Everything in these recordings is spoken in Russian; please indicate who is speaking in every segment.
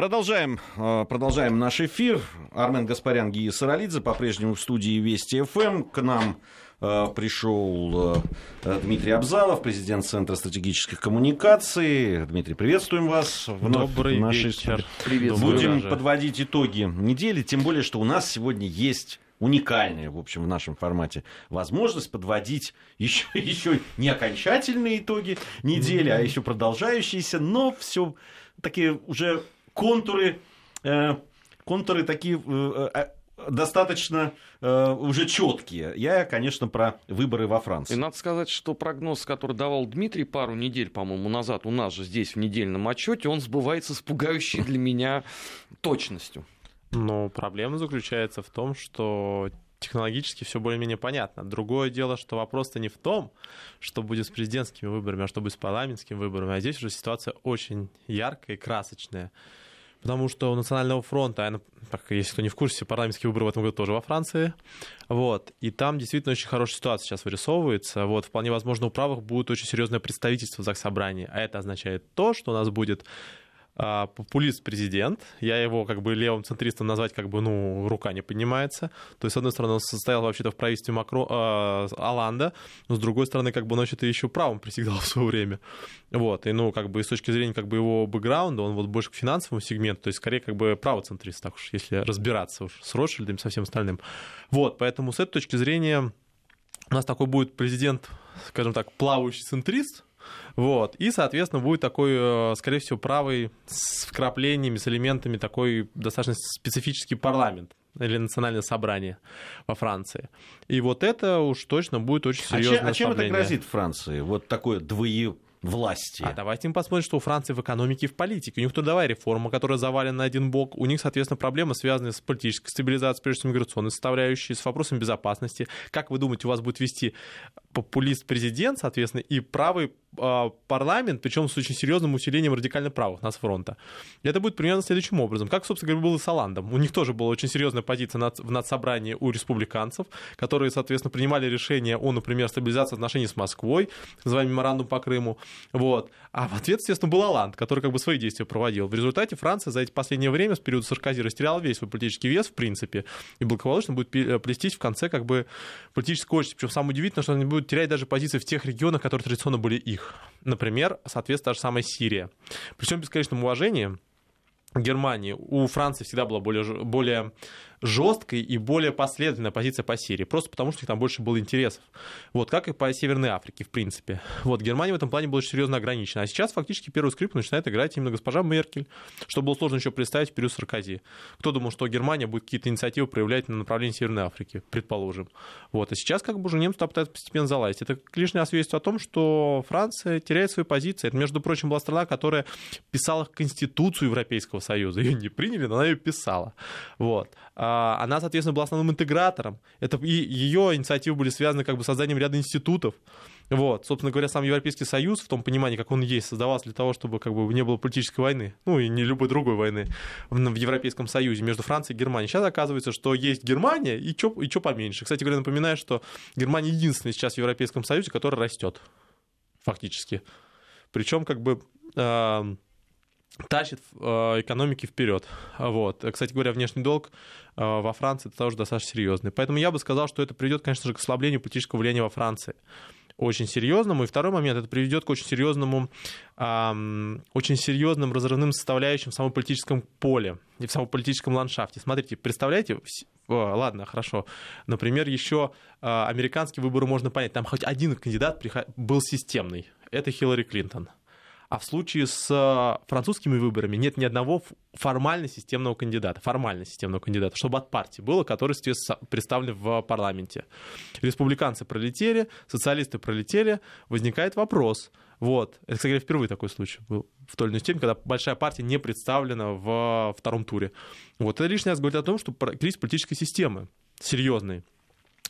Speaker 1: Продолжаем, э, продолжаем наш эфир. Армен Гаспарян, Гия Саралидзе, по-прежнему в студии Вести ФМ. К нам э, пришел э, Дмитрий Абзалов, президент Центра стратегических коммуникаций. Дмитрий, приветствуем вас.
Speaker 2: Вновь Добрый в нашей вечер.
Speaker 1: Будем даже. подводить итоги недели, тем более, что у нас сегодня есть уникальная, в общем, в нашем формате возможность подводить еще, еще не окончательные итоги недели, а еще продолжающиеся, но все такие уже контуры, э, контуры такие э, э, достаточно э, уже четкие. Я, конечно, про выборы во Франции.
Speaker 2: И надо сказать, что прогноз, который давал Дмитрий пару недель, по-моему, назад у нас же здесь в недельном отчете, он сбывается с пугающей для меня точностью.
Speaker 3: Но проблема заключается в том, что технологически все более-менее понятно. Другое дело, что вопрос-то не в том, что будет с президентскими выборами, а что будет с парламентскими выборами. А здесь уже ситуация очень яркая и красочная. Потому что у Национального фронта, если кто не в курсе, парламентские выборы в этом году тоже во Франции. Вот. И там действительно очень хорошая ситуация сейчас вырисовывается. Вот. Вполне возможно, у правых будет очень серьезное представительство в Заксобрании. А это означает то, что у нас будет популист-президент. Я его как бы левым центристом назвать как бы, ну, рука не поднимается. То есть, с одной стороны, он состоял вообще-то в правительстве Макро, э, Аланда, но с другой стороны, как бы, он вообще-то еще правым присягал в свое время. Вот, и, ну, как бы, с точки зрения, как бы, его бэкграунда, он вот больше к финансовому сегменту, то есть, скорее, как бы, правоцентрист, так уж, если разбираться уж с Ротшильдом, со всем остальным. Вот, поэтому с этой точки зрения у нас такой будет президент, скажем так, плавающий центрист, вот. И, соответственно, будет такой, э, скорее всего, правый с вкраплениями, с элементами такой достаточно специфический парламент или национальное собрание во Франции. И вот это уж точно будет очень серьезное
Speaker 1: а, чем, а чем это грозит Франции? Вот такое двое власти.
Speaker 3: А давайте мы посмотрим, что у Франции в экономике и в политике. У них трудовая реформа, которая завалена на один бок. У них, соответственно, проблемы, связанные с политической стабилизацией, прежде всего миграционной составляющей, с вопросом безопасности. Как вы думаете, у вас будет вести популист-президент, соответственно, и правый э, парламент, причем с очень серьезным усилением радикально правых нас фронта. Это будет примерно следующим образом. Как, собственно говоря, было с Оландом. У них тоже была очень серьезная позиция в надсобрании у республиканцев, которые, соответственно, принимали решение о, например, стабилизации отношений с Москвой, так называемый меморандум по Крыму. Вот. А в ответ, естественно, был Оланд, который как бы свои действия проводил. В результате Франция за эти последнее время, с периода Саркози, растеряла весь свой политический вес, в принципе, и благополучно будет плестись в конце как бы политической очереди. Причем самое удивительное, что они будут терять даже позиции в тех регионах, которые традиционно были их. Например, соответственно, та же самая Сирия. Причем без бесконечном уважении Германии у Франции всегда была более, более жесткой и более последовательная позиция по Сирии, просто потому что у них там больше было интересов. Вот, как и по Северной Африке, в принципе. Вот, Германия в этом плане была серьезно ограничена. А сейчас фактически первую скрипку начинает играть именно госпожа Меркель, что было сложно еще представить в период Саркози. Кто думал, что Германия будет какие-то инициативы проявлять на направлении Северной Африки, предположим. Вот, а сейчас как бы уже немцы пытаются постепенно залазить. Это лишнее свидетельство о том, что Франция теряет свои позиции. Это, между прочим, была страна, которая писала Конституцию Европейского Союза. Ее не приняли, но она ее писала. Вот. А, она, соответственно, была основным интегратором. Это, и ее инициативы были связаны как бы с созданием ряда институтов. Вот. Собственно говоря, сам Европейский Союз, в том понимании, как он есть, создавался для того, чтобы как бы не было политической войны, ну и не любой другой войны в, Европейском Союзе между Францией и Германией. Сейчас оказывается, что есть Германия и что и чё поменьше. Кстати говоря, напоминаю, что Германия единственная сейчас в Европейском Союзе, которая растет фактически. Причем как бы э, тащит э, экономики вперед. Вот. Кстати говоря, внешний долг э, во Франции тоже достаточно серьезный. Поэтому я бы сказал, что это приведет, конечно же, к ослаблению политического влияния во Франции. Очень серьезному. И второй момент, это приведет к очень серьезному, эм, очень серьезным разрывным составляющим в самом политическом поле и в самом политическом ландшафте. Смотрите, представляете, о, ладно, хорошо. Например, еще э, американские выборы можно понять. Там хоть один кандидат был системный. Это Хиллари Клинтон. А в случае с э, французскими выборами нет ни одного формально системного кандидата, формально системного кандидата, чтобы от партии было, который представлен в парламенте. Республиканцы пролетели, социалисты пролетели, возникает вопрос. Вот. Это, кстати говоря, впервые такой случай был в той или иной степени, когда большая партия не представлена в втором туре. Вот. Это лишний раз говорит о том, что кризис политической системы серьезный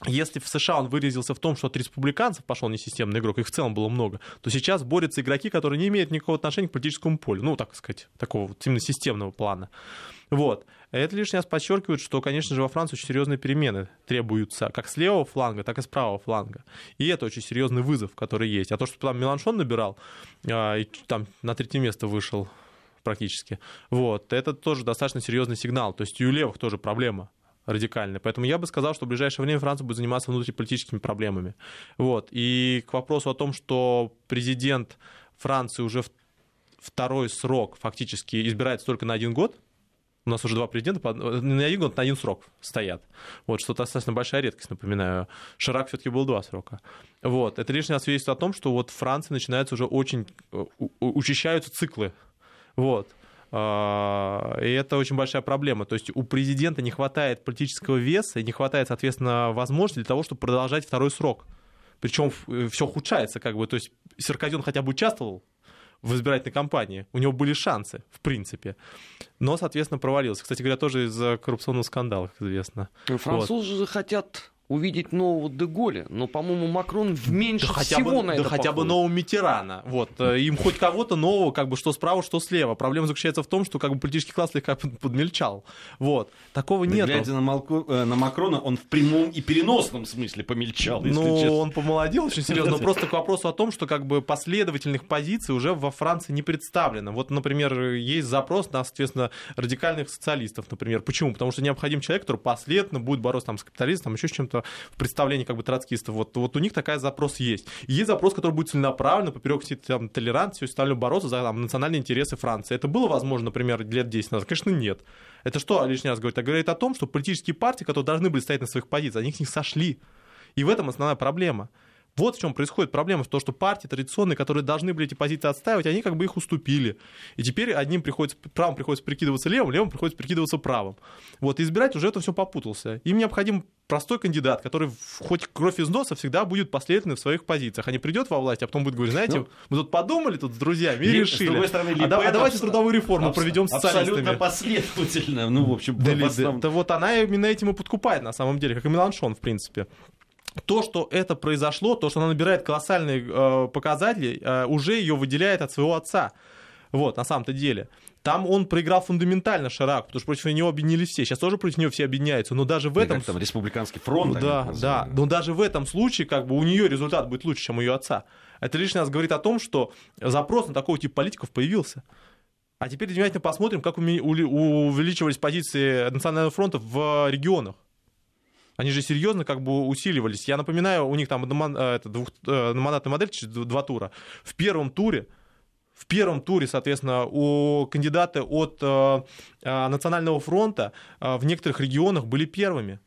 Speaker 3: если в США он выразился в том, что от республиканцев пошел несистемный игрок, их в целом было много, то сейчас борются игроки, которые не имеют никакого отношения к политическому полю, ну, так сказать, такого вот именно системного плана. Вот. Это лишний раз подчеркивает, что, конечно же, во Франции очень серьезные перемены требуются как с левого фланга, так и с правого фланга. И это очень серьезный вызов, который есть. А то, что там Меланшон набирал, а, и там на третье место вышел практически. Вот. Это тоже достаточно серьезный сигнал. То есть и у левых тоже проблема радикальная. Поэтому я бы сказал, что в ближайшее время Франция будет заниматься внутриполитическими проблемами. Вот. И к вопросу о том, что президент Франции уже второй срок фактически избирается только на один год, у нас уже два президента, на один год, на один срок стоят. Вот, что достаточно большая редкость, напоминаю. Ширак все-таки был два срока. Вот, это лишний раз свидетельствует о том, что вот в Франции начинаются уже очень, э, учащаются циклы. Вот. А, и это очень большая проблема. То есть у президента не хватает политического веса и не хватает, соответственно, возможности для того, чтобы продолжать второй срок. Причем э, все ухудшается, как бы. То есть Саркозин хотя бы участвовал в избирательной кампании. У него были шансы, в принципе. Но, соответственно, провалился. Кстати говоря, тоже из-за коррупционного скандала, как известно.
Speaker 2: Французы вот. хотят увидеть нового Деголя, но, по-моему, Макрон в меньше да
Speaker 3: всего
Speaker 2: бы, на
Speaker 3: да
Speaker 2: это
Speaker 3: хотя бы нового Митерана. Вот. Э, им хоть кого-то нового, как бы что справа, что слева. Проблема заключается в том, что как бы политический класс слегка подмельчал. Вот. Такого да нет.
Speaker 1: Глядя на, Малко... Э, на Макрона, он в прямом и переносном смысле помельчал,
Speaker 3: Ну, он помолодел очень серьезно. Но просто к вопросу о том, что как бы последовательных позиций уже во Франции не представлено. Вот, например, есть запрос на, соответственно, радикальных социалистов, например. Почему? Потому что необходим человек, который последовательно будет бороться там, с капитализмом, еще с чем-то в представлении как бы троцкистов. Вот, вот у них такая запрос есть. И есть запрос, который будет целенаправленно, поперек всей там, толерантности, все остальное бороться за там, национальные интересы Франции. Это было возможно, например, лет 10 назад? Конечно, нет. Это что лишний раз говорит? Это говорит о том, что политические партии, которые должны были стоять на своих позициях, они с них сошли. И в этом основная проблема. Вот в чем происходит проблема, в том, что партии традиционные, которые должны были эти позиции отстаивать, они как бы их уступили. И теперь одним приходится, правым приходится прикидываться левым, левым приходится прикидываться правым. Вот, и избирать уже это все попутался. Им необходим простой кандидат, который хоть кровь из носа всегда будет последовательный в своих позициях, а не придет во власть, а потом будет говорить, знаете, ну, мы тут подумали тут с друзьями и решили, с другой стороны, а, да, а давайте абс... трудовую реформу абс... проведем с
Speaker 1: Абсолютно последовательно, ну, в общем,
Speaker 3: да, основном... да, вот она именно этим и подкупает, на самом деле, как и Меланшон, в принципе. То, что это произошло, то, что она набирает колоссальные э, показатели, э, уже ее выделяет от своего отца. Вот, на самом-то деле. Там он проиграл фундаментально Шираку, потому что против него объединились все. Сейчас тоже против него все объединяются, но даже в этом... Как
Speaker 1: там, республиканский фронт.
Speaker 3: Ну, да, да. Но даже в этом случае как бы у нее результат будет лучше, чем у ее отца. Это лишний раз говорит о том, что запрос на такого типа политиков появился. А теперь внимательно посмотрим, как увеличивались позиции Национального фронта в регионах. Они же серьезно как бы усиливались. Я напоминаю, у них там э, это, двухмандатная э, модель, два тура. В первом туре в первом туре, соответственно, у кандидаты от э, э, Национального фронта э, в некоторых регионах были первыми.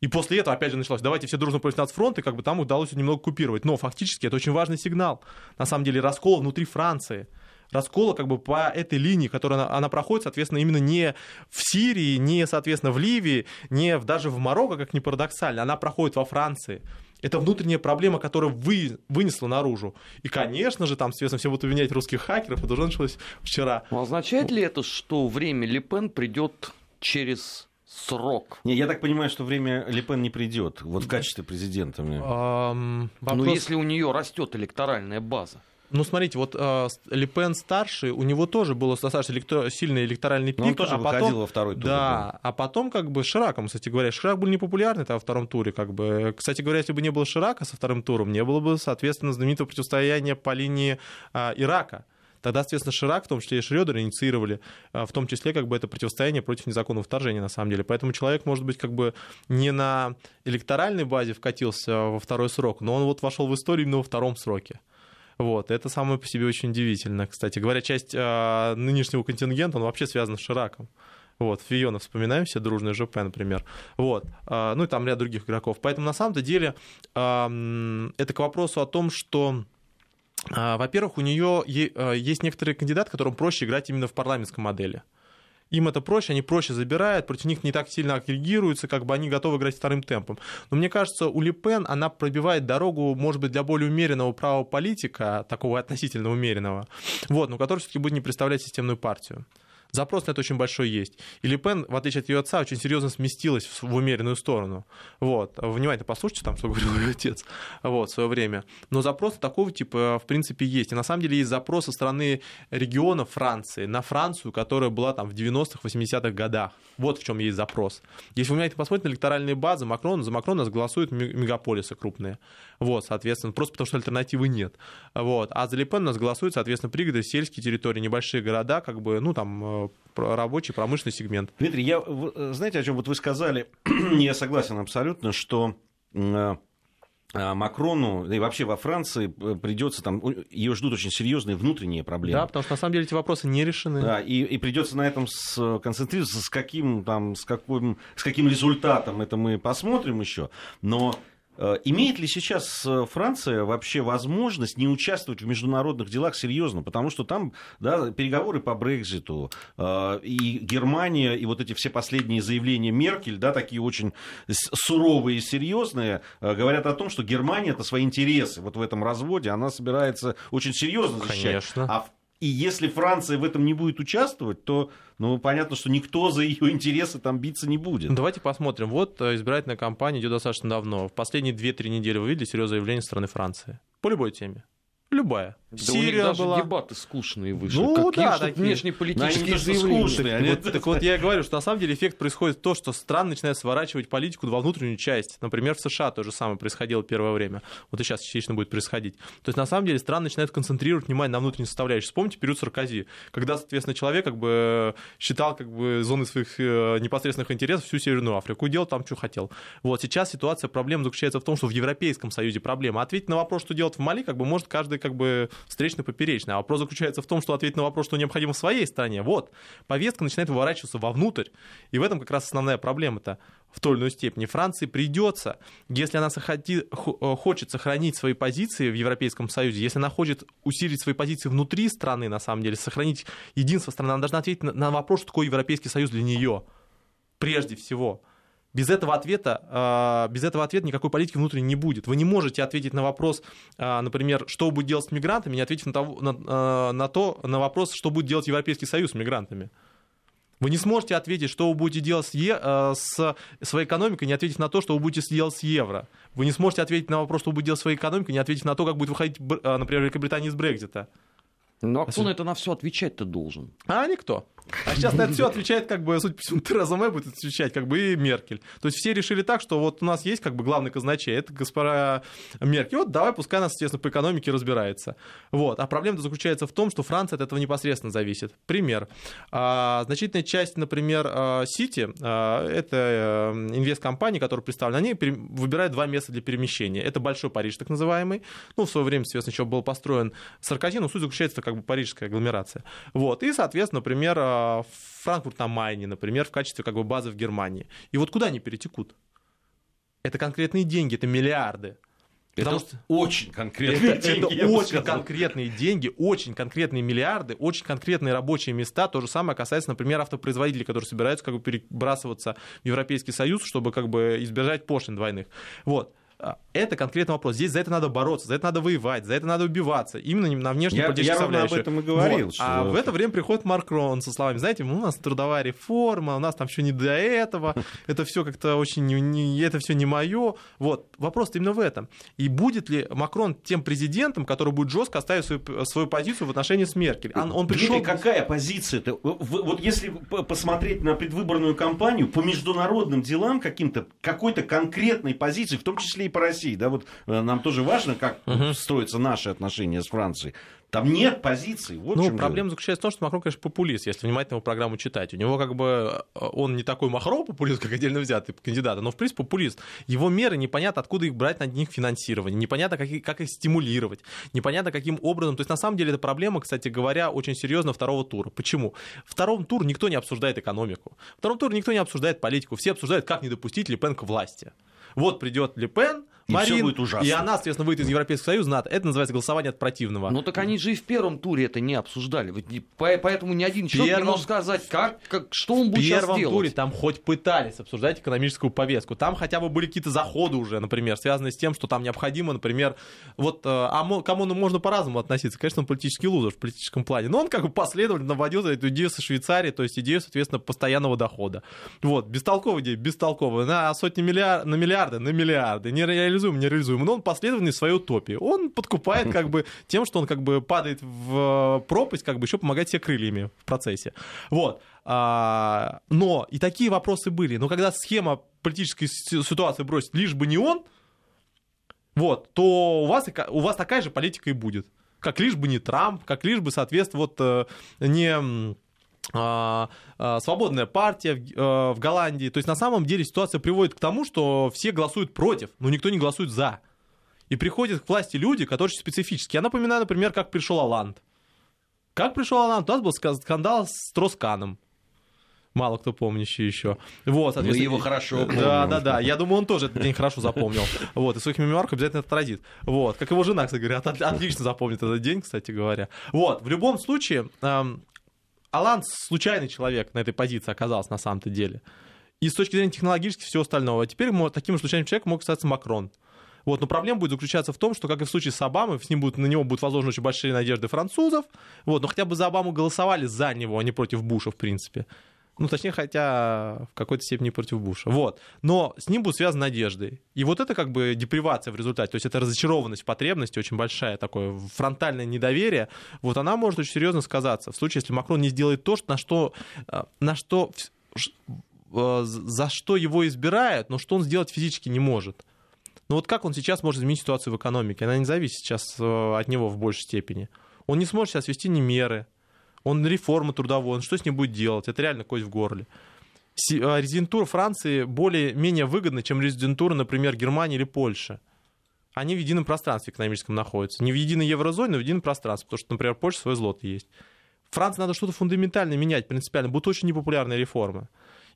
Speaker 3: И после этого опять же началось, давайте все дружно против нацфронт, и как бы там удалось немного купировать. Но фактически это очень важный сигнал. На самом деле раскол внутри Франции – раскола как бы по этой линии, которая она, она проходит, соответственно, именно не в Сирии, не, соответственно, в Ливии, не в, даже в Марокко, как ни парадоксально, она проходит во Франции. Это внутренняя проблема, которая вы, вынесла наружу. И, конечно же, там, соответственно, все будут обвинять русских хакеров, это уже началось вчера.
Speaker 2: Но означает ли это, что время Лепен придет через срок.
Speaker 1: Не, я так понимаю, что время Лепен не придет, вот в качестве президента. Мне.
Speaker 2: Um, вопрос... Ну, если у нее растет электоральная база.
Speaker 3: Ну, смотрите, вот э, Лепен старший, у него тоже был достаточно электро... сильный электоральный пик. Но
Speaker 1: он тоже
Speaker 3: а
Speaker 1: выходил потом... во второй тур.
Speaker 3: Да, а потом как бы Шираком, кстати говоря. Ширак был непопулярный там, во втором туре. Как бы. Кстати говоря, если бы не было Ширака со вторым туром, не было бы, соответственно, знаменитого противостояния по линии э, Ирака. Тогда, соответственно, Ширак, в том числе и Шредер, инициировали, э, в том числе, как бы, это противостояние против незаконного вторжения, на самом деле. Поэтому человек, может быть, как бы не на электоральной базе вкатился во второй срок, но он вот вошел в историю именно во втором сроке. Вот, это самое по себе очень удивительно. Кстати говоря, часть э, нынешнего контингента, он вообще связан с Шираком. Вот, Фиона вспоминаем все, дружный ЖП, например. Вот, э, ну и там ряд других игроков. Поэтому на самом-то деле э, это к вопросу о том, что во-первых, у нее есть некоторые кандидаты, которым проще играть именно в парламентской модели им это проще, они проще забирают, против них не так сильно агрегируются, как бы они готовы играть вторым темпом. Но мне кажется, у Липен она пробивает дорогу, может быть, для более умеренного права политика, такого относительно умеренного, вот, но который все-таки будет не представлять системную партию. Запрос на это очень большой есть. И Ле Пен, в отличие от ее отца, очень серьезно сместилась в, в умеренную сторону. Вот. Внимательно послушайте там, что говорил ее отец вот, в свое время. Но запрос такого типа, в принципе, есть. И на самом деле есть запрос со стороны региона Франции на Францию, которая была там в 90-х, 80-х годах. Вот в чем есть запрос. Если вы внимательно посмотрите на электоральные базы Макрона, за Макрона голосуют мегаполисы крупные. Вот, соответственно, просто потому что альтернативы нет. Вот. А за Ле Пен у нас голосуют, соответственно, пригороды, сельские территории, небольшие города, как бы, ну, там, э, рабочий, промышленный сегмент.
Speaker 1: Дмитрий, я, знаете, о чем вот вы сказали, я согласен абсолютно, что э, Макрону, да и вообще во Франции придется там, ее ждут очень серьезные внутренние проблемы.
Speaker 3: Да, потому что на самом деле эти вопросы не решены.
Speaker 1: Да, и, и придется на этом сконцентрироваться, с каким, там, с, каким, с каким результатом это мы посмотрим еще. Но Э, имеет ли сейчас э, Франция вообще возможность не участвовать в международных делах серьезно? Потому что там да, переговоры по Брекзиту, э, и Германия, и вот эти все последние заявления Меркель, да, такие очень суровые и серьезные, говорят о том, что Германия это свои интересы вот в этом разводе, она собирается очень серьезно защищать.
Speaker 3: Конечно.
Speaker 1: А и если Франция в этом не будет участвовать, то ну, понятно, что никто за ее интересы там биться не будет.
Speaker 3: Давайте посмотрим. Вот э, избирательная кампания идет достаточно давно. В последние 2-3 недели вы видели серьезное заявление со стороны Франции? По любой теме. Любая.
Speaker 2: Да Сирия у них даже была... дебаты скучные вышли.
Speaker 3: Ну Какие да, такие
Speaker 2: внешнеполитические заявления.
Speaker 3: Скучные. Они... Вот, так вот я и говорю, что на самом деле эффект происходит в том, что страны начинают сворачивать политику во внутреннюю часть. Например, в США то же самое происходило первое время. Вот и сейчас частично будет происходить. То есть на самом деле страны начинают концентрировать внимание на внутренней составляющей. Вспомните период Саркози, когда, соответственно, человек как бы считал как бы зоны своих э, непосредственных интересов всю Северную Африку и делал там, что хотел. Вот сейчас ситуация, проблема заключается в том, что в Европейском Союзе проблема. Ответить на вопрос, что делать в Мали, как бы может каждый как бы встречно-поперечно. А вопрос заключается в том, что ответить на вопрос, что необходимо в своей стране. Вот, повестка начинает выворачиваться вовнутрь. И в этом как раз основная проблема-то в той или иной степени. Франции придется, если она сохоти, э, хочет сохранить свои позиции в Европейском Союзе, если она хочет усилить свои позиции внутри страны, на самом деле, сохранить единство страны, она должна ответить на, на вопрос, что такое Европейский Союз для нее. Прежде всего. Без этого ответа, а, без этого ответа никакой политики внутренней не будет. Вы не можете ответить на вопрос, а, например, что будет делать с мигрантами, не ответив на, того, на, а, на то, на вопрос, что будет делать Европейский Союз с мигрантами. Вы не сможете ответить, что вы будете делать с, е, с своей экономикой, не ответив на то, что вы будете делать с евро. Вы не сможете ответить на вопрос, что вы будете делать с своей экономикой, не ответив на то, как будет выходить, например, Великобритания из Брекзита.
Speaker 2: Ну а кто на это на все отвечать-то должен?
Speaker 3: А никто. А сейчас на это все отвечает, как бы, суть по всему, Тереза Мэй будет отвечать, как бы, и Меркель. То есть все решили так, что вот у нас есть, как бы, главный казначей, это госпожа Меркель. Вот давай, пускай она, естественно, по экономике разбирается. Вот. А проблема заключается в том, что Франция от этого непосредственно зависит. Пример. А, значительная часть, например, а, Сити, а, это э, инвесткомпании, которые представлены, они выбирают два места для перемещения. Это Большой Париж, так называемый. Ну, в свое время, соответственно, еще был построен Саркози, но суть заключается, как бы, парижская агломерация. Вот. И, соответственно, например, Франкфурт на Майне, например, в качестве как бы базы в Германии. И вот куда они перетекут? Это конкретные деньги, это миллиарды.
Speaker 1: Потому это что очень конкретные
Speaker 3: это, деньги. Это очень сказал. конкретные деньги, очень конкретные миллиарды, очень конкретные рабочие места. То же самое касается, например, автопроизводителей, которые собираются как бы перебрасываться в Европейский Союз, чтобы как бы избежать пошлин двойных. Вот. А, это конкретный вопрос. Здесь за это надо бороться, за это надо воевать, за это надо убиваться. Именно на внешней политической
Speaker 1: Я об этом и говорил. Вот.
Speaker 3: А в это время приходит Макрон со словами, знаете, у нас трудовая реформа, у нас там еще не до этого, это все как-то очень, не, это все не мое. Вот. Вопрос именно в этом. И будет ли Макрон тем президентом, который будет жестко оставить свою, свою позицию в отношении с Меркель?
Speaker 1: Он, он пришел... Дмитрий, какая позиция-то? Вот если посмотреть на предвыборную кампанию, по международным делам каким-то, какой-то конкретной позиции, в том числе и по России, да, вот э, нам тоже важно, как угу. строятся наши отношения с Францией. Там нет позиций. Вот
Speaker 3: ну, проблема дело. заключается в том, что Макрон, конечно, популист, если внимательно его программу читать. У него как бы э, он не такой Махро популист, как отдельно взятый кандидат, но в принципе популист. Его меры непонятно, откуда их брать на них финансирование, непонятно, как, как их стимулировать, непонятно, каким образом. То есть на самом деле это проблема, кстати говоря, очень серьезно второго тура. Почему? Втором туре никто не обсуждает экономику. Втором туре никто не обсуждает политику. Все обсуждают, как не допустить Ле Пен к власти. Вот придет Ле Пен,
Speaker 1: И всё
Speaker 3: Марин,
Speaker 1: будет ужасно.
Speaker 3: и она, соответственно, выйдет из Европейского Союза, НАТО. Это называется голосование от противного.
Speaker 2: Ну так они же и в первом туре это не обсуждали. Поэтому ни один человек
Speaker 3: Первом-
Speaker 2: не может сказать, как, как, что он
Speaker 3: в
Speaker 2: будет сейчас
Speaker 3: первом
Speaker 2: делать.
Speaker 3: туре там хоть пытались обсуждать экономическую повестку. Там хотя бы были какие-то заходы уже, например, связанные с тем, что там необходимо, например, вот, э, а к ОМОНу можно по-разному относиться. Конечно, он политический лузер в политическом плане, но он как бы последовательно вводил эту идею со Швейцарии, то есть идею, соответственно, постоянного дохода. Вот, бестолковая идея, бестолковая, на сотни миллиар... на миллиарды, на миллиарды, не реализуем, не реализуем. Но он последовательный в своей утопии. Он подкупает как бы тем, что он как бы падает в пропасть, как бы еще помогает себе крыльями в процессе. Вот. А, но и такие вопросы были. Но когда схема политической си- ситуации бросит, лишь бы не он, вот, то у вас, у вас такая же политика и будет. Как лишь бы не Трамп, как лишь бы, соответственно, вот э, не свободная партия в, э, в Голландии. То есть на самом деле ситуация приводит к тому, что все голосуют против, но никто не голосует за. И приходят к власти люди, которые очень специфические. Я напоминаю, например, как пришел Оланд. Как пришел Оланд? У нас был ска- скандал с Тросканом. Мало кто помнящий еще. Вот,
Speaker 1: Мы его хорошо помним.
Speaker 3: Да, да, да. Я думаю, он тоже этот день хорошо запомнил. Вот, и своих мемуарах обязательно это отразит. Вот, как его жена, кстати говоря, от- отлично запомнит этот день, кстати говоря. Вот, в любом случае, Алан случайный человек на этой позиции оказался на самом-то деле. И с точки зрения технологических и всего остального. А теперь таким же случайным человеком мог статься Макрон. Вот, но проблема будет заключаться в том, что, как и в случае с Обамой, с ним будут, на него будут возложены очень большие надежды французов. Вот, но хотя бы за Обаму голосовали за него, а не против Буша, в принципе. Ну, точнее, хотя в какой-то степени против Буша. Вот. Но с ним будут связаны надежды. И вот это как бы депривация в результате. То есть это разочарованность в потребности очень большая, такое фронтальное недоверие. Вот она может очень серьезно сказаться. В случае, если Макрон не сделает то, на что, э, на что э, за что его избирают, но что он сделать физически не может. Ну вот как он сейчас может изменить ситуацию в экономике? Она не зависит сейчас э, от него в большей степени. Он не сможет сейчас вести ни меры, он реформы трудовой, он что с ним будет делать? Это реально кость в горле. Э, Резидентура Франции более-менее выгодна, чем резидентура, например, Германии или Польши. Они в едином пространстве экономическом находятся. Не в единой еврозоне, но в едином пространстве. Потому что, например, в Польше свой злот есть. Франции надо что-то фундаментально менять, принципиально. Будут очень непопулярные реформы.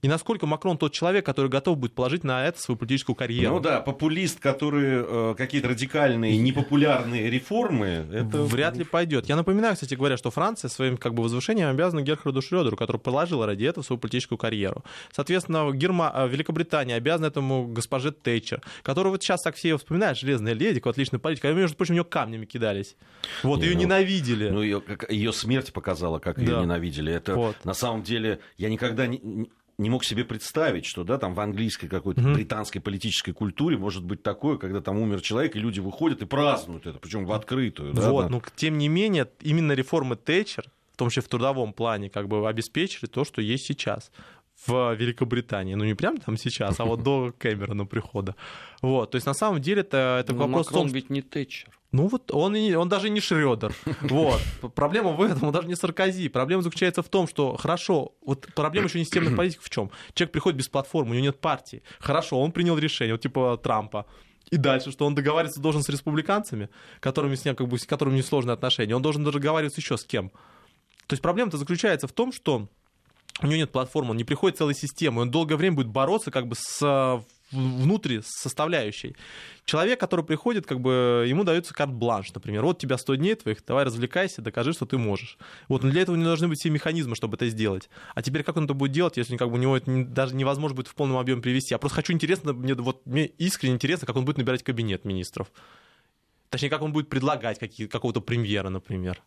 Speaker 3: И насколько Макрон тот человек, который готов будет положить на это свою политическую карьеру.
Speaker 1: Ну да, популист, который э, какие-то радикальные, непопулярные реформы, это...
Speaker 3: Вряд ли пойдет. Я напоминаю, кстати говоря, что Франция своим как бы возвышением обязана Герхарду Шрёдеру, который положил ради этого свою политическую карьеру. Соответственно, Герма... э, Великобритания обязана этому госпоже Тэтчер, которую вот сейчас так все ее вспоминают, железная леди, отличная политика, между прочим, ее камнями кидались. Вот,
Speaker 1: Не,
Speaker 3: ее
Speaker 1: ну,
Speaker 3: ненавидели.
Speaker 1: Ну, ее, ее смерть показала, как ее
Speaker 3: Да.
Speaker 1: ненавидели. Это
Speaker 3: Вот.
Speaker 1: на самом деле я никогда не, не- мог себе представить, что да, там в английской какой-то
Speaker 3: Мгм.
Speaker 1: британской политической культуре может быть такое, когда там умер человек, и люди выходят и празднуют это, причем в открытую. да,
Speaker 3: вот,
Speaker 1: да.
Speaker 3: но тем не менее, именно реформы Тэтчер, в том числе в трудовом плане, как бы обеспечили то, что есть сейчас в Великобритании. Ну, не прямо там сейчас, а вот до Кэмерона прихода. Вот, то есть, на самом деле, это, это
Speaker 2: Ну,
Speaker 3: вопрос в
Speaker 2: Макрон
Speaker 3: том,
Speaker 2: ведь не Тэтчер.
Speaker 3: Ну вот он, и он даже не Шредер. Вот. Проблема в этом, он даже не Саркози. Проблема заключается в том, что хорошо, вот проблема еще не системных политиков в чем? Человек приходит без платформы, у него нет партии. Хорошо, он принял решение, вот типа Трампа. И дальше, что он договариваться должен с республиканцами, которыми с, ним, как бы, с которыми несложные отношения. Он должен договариваться еще с кем. То есть проблема-то заключается в том, что у него нет платформы, он не приходит целой системой, он долгое время будет бороться как бы с э, внутри составляющей. Человек, который приходит, как бы ему дается карт-бланш, например. Вот у тебя 100 дней твоих, давай развлекайся, докажи, что ты можешь. Вот, но для этого не должны быть все механизмы, чтобы это сделать. А теперь как он это будет делать, если как бы у него это даже невозможно будет в полном объеме привести? Я просто хочу интересно, мне, вот, мне искренне интересно, как он будет набирать кабинет министров. Точнее, как он будет предлагать какие, какого-то премьера, например.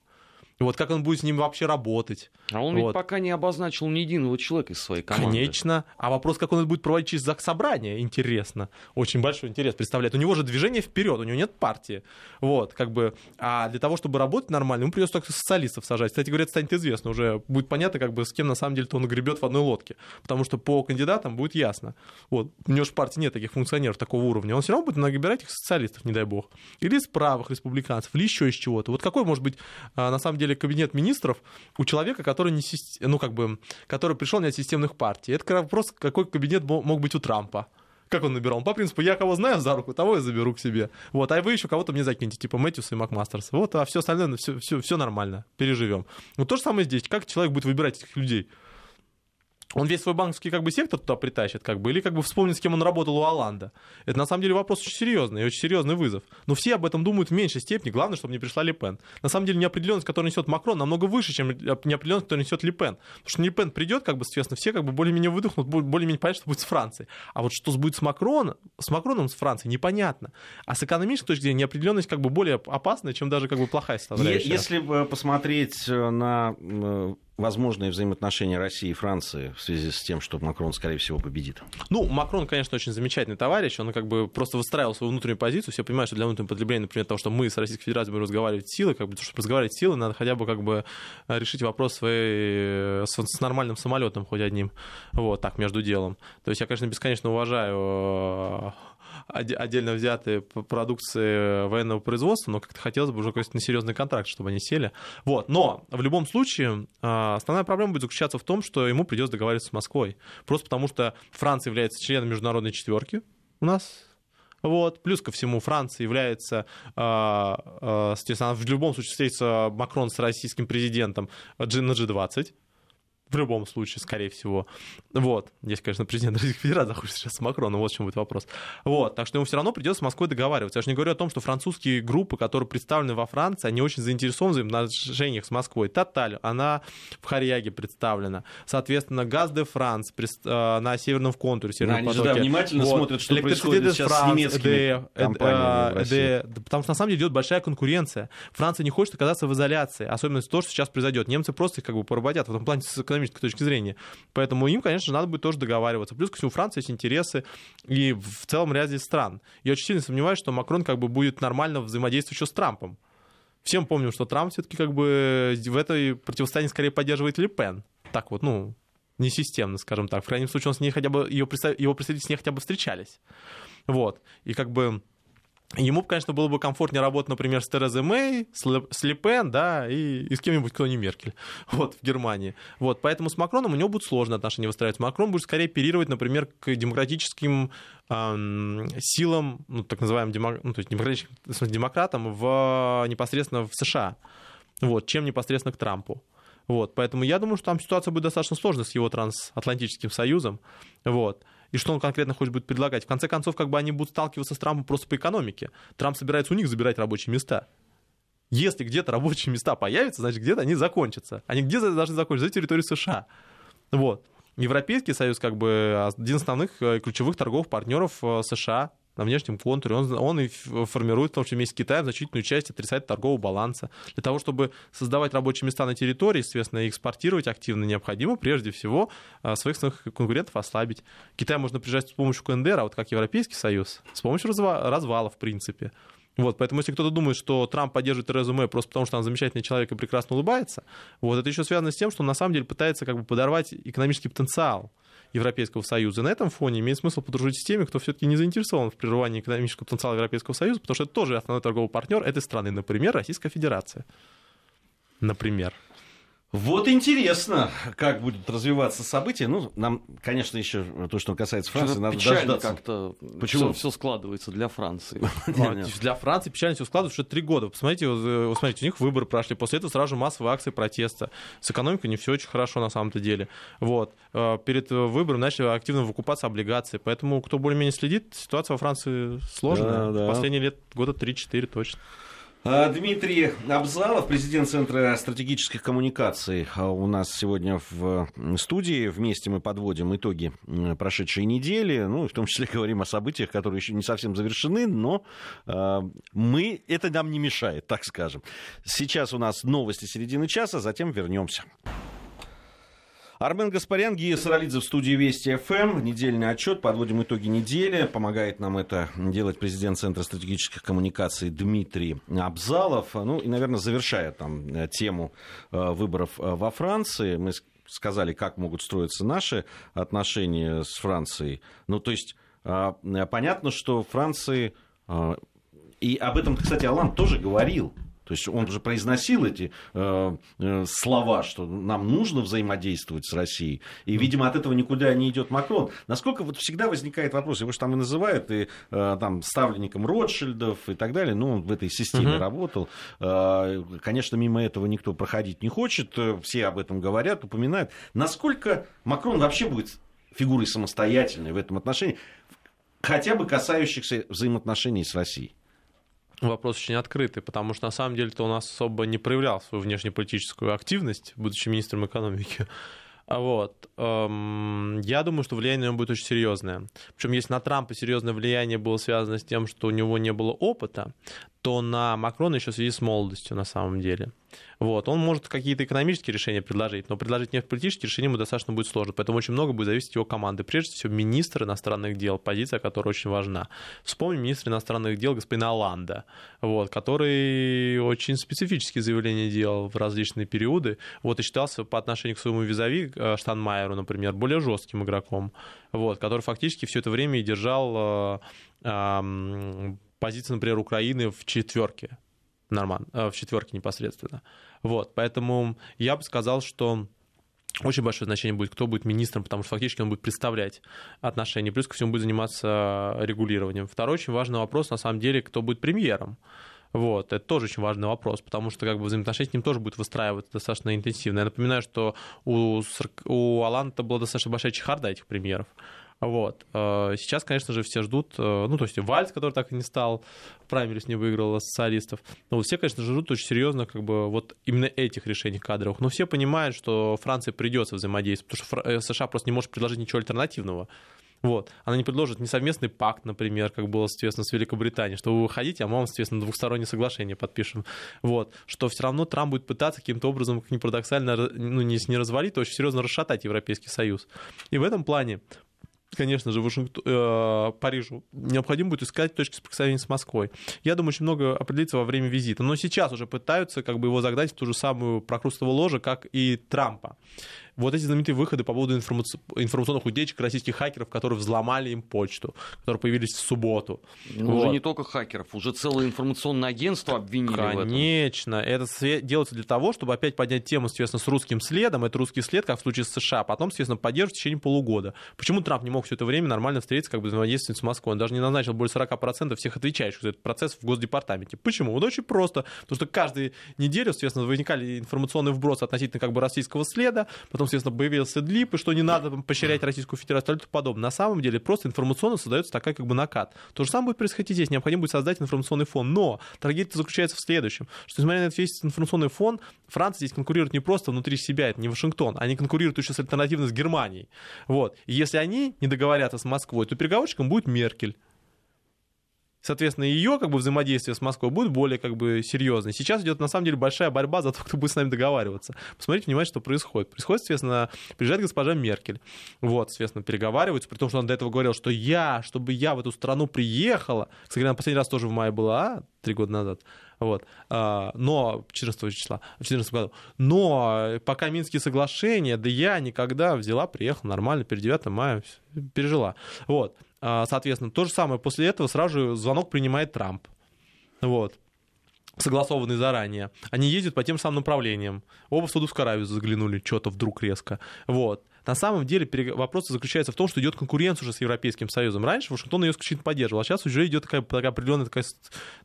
Speaker 3: Вот как он будет с ним вообще работать.
Speaker 2: А он ведь
Speaker 3: Вот.
Speaker 2: пока не обозначил ни единого человека из своей команды.
Speaker 3: Конечно. А вопрос, как он это будет проводить через ЗАГС собрание, интересно. Очень большой интерес представляет. У него же движение вперед, у него нет партии. Вот, как бы. А для того, чтобы работать нормально, ему придется только социалистов сажать. Кстати говоря, это станет известно. Уже будет понятно, как бы, с кем на самом деле-то он гребет в одной лодке. Потому что по кандидатам будет ясно. Вот. У него же в партии нет таких функционеров такого уровня. Он все равно будет набирать их социалистов, не дай бог. Или из правых республиканцев, или еще из чего-то. Вот какой может быть, а, на самом деле, кабинет министров у человека, который не ну, как бы, который пришел не от системных партий. Это вопрос, какой кабинет мо- мог быть у Трампа. Как он набирал? По принципу, я кого знаю за руку, того я заберу к себе. Вот, а вы еще кого-то мне закиньте, типа Мэтьюса и Макмастерса. Вот, а все остальное, все, все, все нормально, переживем. Вот то же самое здесь. Как человек будет выбирать этих людей? Он весь свой банковский как бы сектор туда притащит, как бы, или как бы вспомнит, с кем он работал у Оланда. Это на самом деле вопрос очень серьезный, очень серьезный вызов. Но все об этом думают в меньшей степени. Главное, чтобы не пришла Лепен. На самом деле неопределенность, которую несет Макрон, намного выше, чем неопределенность, которую несет Лепен. Потому что Лепен придет, как бы, соответственно, все как бы более-менее выдохнут, более-менее понятно, что будет с Францией. А вот что будет с Макроном, с Макроном, с Францией, непонятно. А с экономической точки зрения неопределенность как бы более опасная, чем даже как бы плохая составляющая.
Speaker 1: Если посмотреть на возможные взаимоотношения России и Франции в связи с тем, что Макрон, скорее всего, победит?
Speaker 3: Ну, Макрон, конечно, очень замечательный товарищ. Он как бы просто выстраивал свою внутреннюю позицию. Все понимают, что для внутреннего потребления, например, того, что мы с Российской Федерацией будем разговаривать силы, как бы, чтобы разговаривать силы, надо хотя бы как бы решить вопрос своей, с, с нормальным самолетом хоть одним. Вот, так, между делом. То есть я, конечно, бесконечно уважаю отдельно взятые продукции военного производства, но как-то хотелось бы уже на серьезный контракт, чтобы они сели. Вот. Но в любом случае а, основная проблема будет заключаться в том, что ему придется договариваться с Москвой. Просто потому что Франция является членом международной четверки у нас вот. Плюс ко всему, Франция является, а, а, соответственно, в любом случае встретится Макрон с российским президентом на G20, в любом случае, скорее всего. Вот. Здесь, конечно, президент Российской Федерации захочет сейчас с Макроном, вот в чем будет вопрос. Вот. Так что ему все равно придется с Москвой договариваться. Я же не говорю о том, что французские группы, которые представлены во Франции, они очень заинтересованы в взаимоотношениях с Москвой. Тоталь, она в Харьяге представлена. Соответственно, Газ де Франс э, на Северном контуре, Северном
Speaker 1: да, потоке. Они же, да, внимательно вот. смотрят, что происходит сейчас Франс, с немецкими де, компаниями де,
Speaker 3: де, Потому что на самом деле идет большая конкуренция. Франция не хочет оказаться в изоляции, особенно то, что сейчас произойдет. Немцы просто их как бы поработят в этом плане с экономической точки зрения. Поэтому им, конечно, надо будет тоже договариваться. Плюс ко всему, у Франции есть интересы и в целом ряде стран. Я очень сильно сомневаюсь, что Макрон как бы будет нормально взаимодействовать еще с Трампом. Всем помним, что Трамп все-таки как бы в этой противостоянии скорее поддерживает Ле Пен. Так вот, ну, не системно, скажем так. В крайнем случае, он с ней хотя бы, его представители с ней хотя бы встречались. Вот. И как бы Ему, конечно, было бы комфортнее работать, например, с Терезой Мэй, с Ле Пен, да, и, и с кем-нибудь, кто не Меркель, вот, в Германии. Вот, поэтому с Макроном у него будут сложные отношения выстраивать. Макрон будет скорее оперировать, например, к демократическим эм, силам, ну, так называемым демок... ну, то есть демократическим демократам в, непосредственно в США, вот, чем непосредственно к Трампу. Вот, поэтому я думаю, что там ситуация будет достаточно сложная с его трансатлантическим союзом. Вот и что он конкретно хочет будет предлагать. В конце концов, как бы они будут сталкиваться с Трампом просто по экономике. Трамп собирается у них забирать рабочие места. Если где-то рабочие места появятся, значит, где-то они закончатся. Они где должны закончиться? За территорией США. Вот. Европейский Союз как бы один из основных э, ключевых торговых партнеров э, США на внешнем контуре. Он, он и формирует, в том числе вместе с Китаем, значительную часть отрицательного торгового баланса. Для того, чтобы создавать рабочие места на территории, естественно, и экспортировать активно, необходимо прежде всего а, своих конкурентов ослабить. Китай можно прижать с помощью КНДР, а вот как Европейский Союз, с помощью развала, в принципе. Вот, поэтому если кто-то думает, что Трамп поддерживает Терезу Мэй просто потому, что она замечательный человек и прекрасно улыбается, вот это еще связано с тем, что он на самом деле пытается как бы подорвать экономический потенциал Европейского Союза. И на этом фоне имеет смысл подружить с теми, кто все-таки не заинтересован в прерывании экономического потенциала Европейского Союза, потому что это тоже основной торговый партнер этой страны, например, Российская Федерация. Например.
Speaker 1: Вот интересно, как будет развиваться событие. Ну, нам, конечно, еще то, что касается Франции, надо дождаться.
Speaker 2: как-то Почему? Все, складывается для Франции.
Speaker 3: Для Франции печально все складывается уже три года. Посмотрите, э, смотрите, у них выборы прошли. После этого сразу же массовые акции протеста. С экономикой не все очень хорошо на самом-то деле. Вот. Э, перед выбором начали активно выкупаться облигации. Поэтому, кто более-менее следит, ситуация во Франции сложная. Последние лет года 3-4 точно.
Speaker 1: А, Дмитрий Абзалов, президент Центра стратегических коммуникаций, а, у нас сегодня в студии. Вместе мы подводим итоги прошедшей недели, ну, и в том числе говорим о событиях, которые еще не совсем завершены, но э, мы, это нам не мешает, так скажем. Сейчас у нас новости середины часа, затем вернемся. Армен Гаспарян, Гия Саралидзе в студии Вести ФМ. Недельный отчет, подводим итоги недели. Помогает нам это делать президент Центра стратегических коммуникаций Дмитрий Абзалов. Ну и, наверное, завершая там э, тему э, выборов э, во Франции, мы сказали, как могут строиться наши отношения с Францией. Ну, то есть, понятно, что Франции... И об этом, кстати, Алан тоже говорил То есть он же произносил эти э, э, слова, что нам нужно взаимодействовать с Россией. И, видимо, от этого никуда не идет Макрон. Насколько вот всегда возникает вопрос, его же там и называют и э, там ставленником Ротшильдов и так далее. Ну, он в этой системе угу. работал. Э, конечно, мимо этого никто проходить не хочет. Все об этом говорят, упоминают. Насколько Макрон вообще будет фигурой самостоятельной в этом отношении, хотя бы касающихся взаимоотношений с Россией?
Speaker 3: Вопрос очень открытый, потому что на самом деле-то он особо не проявлял свою внешнеполитическую активность, будучи министром экономики. Вот. Эм, я думаю, что влияние на него будет очень серьезное. Причем, если на Трампа серьезное влияние было связано с тем, что у него не было опыта, то на Макрона еще в связи с молодостью на самом деле. Вот. Он может какие-то экономические решения предложить, но предложить политические решения ему достаточно будет сложно. Поэтому очень много будет зависеть от его команды. Прежде всего, министр иностранных дел, позиция, которая очень важна. Вспомним министр иностранных дел господина Аланда, вот, который очень специфические заявления делал в различные периоды. Вот, и считался по отношению к своему визави э, Штанмайеру, например, более жестким игроком, вот, который фактически все это время и держал позицию, например, Украины в четверке. Норман, э, в четверке непосредственно. Вот, поэтому я бы сказал, что очень большое значение будет, кто будет министром, потому что фактически он будет представлять отношения, плюс ко всему будет заниматься регулированием. Второй очень важный вопрос, на самом деле, кто будет премьером. Вот, это тоже очень важный вопрос, потому что как бы взаимоотношения с ним тоже будет выстраиваться достаточно интенсивно. Я напоминаю, что у, у Алана была достаточно большая чехарда этих премьеров. Вот. Э, сейчас, конечно же, все ждут, э, ну, то есть Вальц, который так и не стал, праймерис не выиграл социалистов. Но вот все, конечно ждут очень серьезно как бы вот именно этих решений кадровых. Но все понимают, что Франции придется взаимодействовать, потому что э, США просто не может предложить ничего альтернативного. Вот. Она не предложит не совместный пакт, например, как было, соответственно, с Великобританией, что вы выходите, а мы вам, соответственно, двухстороннее соглашение подпишем. Вот. Что все равно Трамп будет пытаться каким-то образом, как ни парадоксально, ну, не, не развалить, то очень серьезно расшатать Европейский Союз. И в этом плане конечно же, Вашингтон, э, Парижу необходимо будет искать точки соприкосновения с Москвой. Я думаю, очень много определится во время визита. Но сейчас уже пытаются как бы его загнать в ту же самую прокрустово ложе, как и Трампа вот эти знаменитые выходы по поводу информационных утечек российских хакеров, которые взломали им почту, которые появились в субботу.
Speaker 2: Ну, вот. Уже не только хакеров, уже целое информационное агентство обвинили
Speaker 3: Конечно, это делается для того, чтобы опять поднять тему, соответственно, с русским следом. Это русский след, как в случае с США, потом, соответственно, поддерживать в течение полугода. Почему Трамп не мог все это время нормально встретиться, как бы взаимодействовать с Москвой? Он даже не назначил более 40% всех отвечающих за этот процесс в Госдепартаменте. Почему? Вот очень просто. Потому что каждую неделю, соответственно, возникали информационные вбросы относительно как бы российского следа, потом соответственно, появился длип, и что не надо поощрять Российскую Федерацию и тому подобное. На самом деле просто информационно создается такая как бы накат. То же самое будет происходить здесь. Необходимо будет создать информационный фон. Но трагедия заключается в следующем, что несмотря на этот весь информационный фон, Франция здесь конкурирует не просто внутри себя, это не Вашингтон, они конкурируют еще с альтернативно с Германией. Вот. И если они не договорятся с Москвой, то переговорщиком будет Меркель. Соответственно, ее как бы взаимодействие с Москвой будет более как бы серьезной. Сейчас идет на самом деле большая борьба за то, кто будет с нами договариваться. Посмотрите внимательно, что происходит. Происходит, соответственно, приезжает госпожа Меркель. Вот, соответственно, переговариваются, при том, что он до этого говорил, что я, чтобы я в эту страну приехала, кстати, она последний раз тоже в мае была, а, три года назад, вот. А, но 14 числа, в 14 году. Но пока Минские соглашения, да я никогда взяла, приехала нормально, перед 9 мая пережила. Вот. А, соответственно, то же самое после этого сразу же звонок принимает Трамп. Вот согласованный заранее. Они ездят по тем самым направлениям. Оба в Саудовскую заглянули, что-то вдруг резко. Вот. На самом деле вопрос заключается в том, что идет конкуренция уже с Европейским Союзом. Раньше Вашингтон ее исключительно поддерживал, а сейчас уже идет такая, такая определенная такая,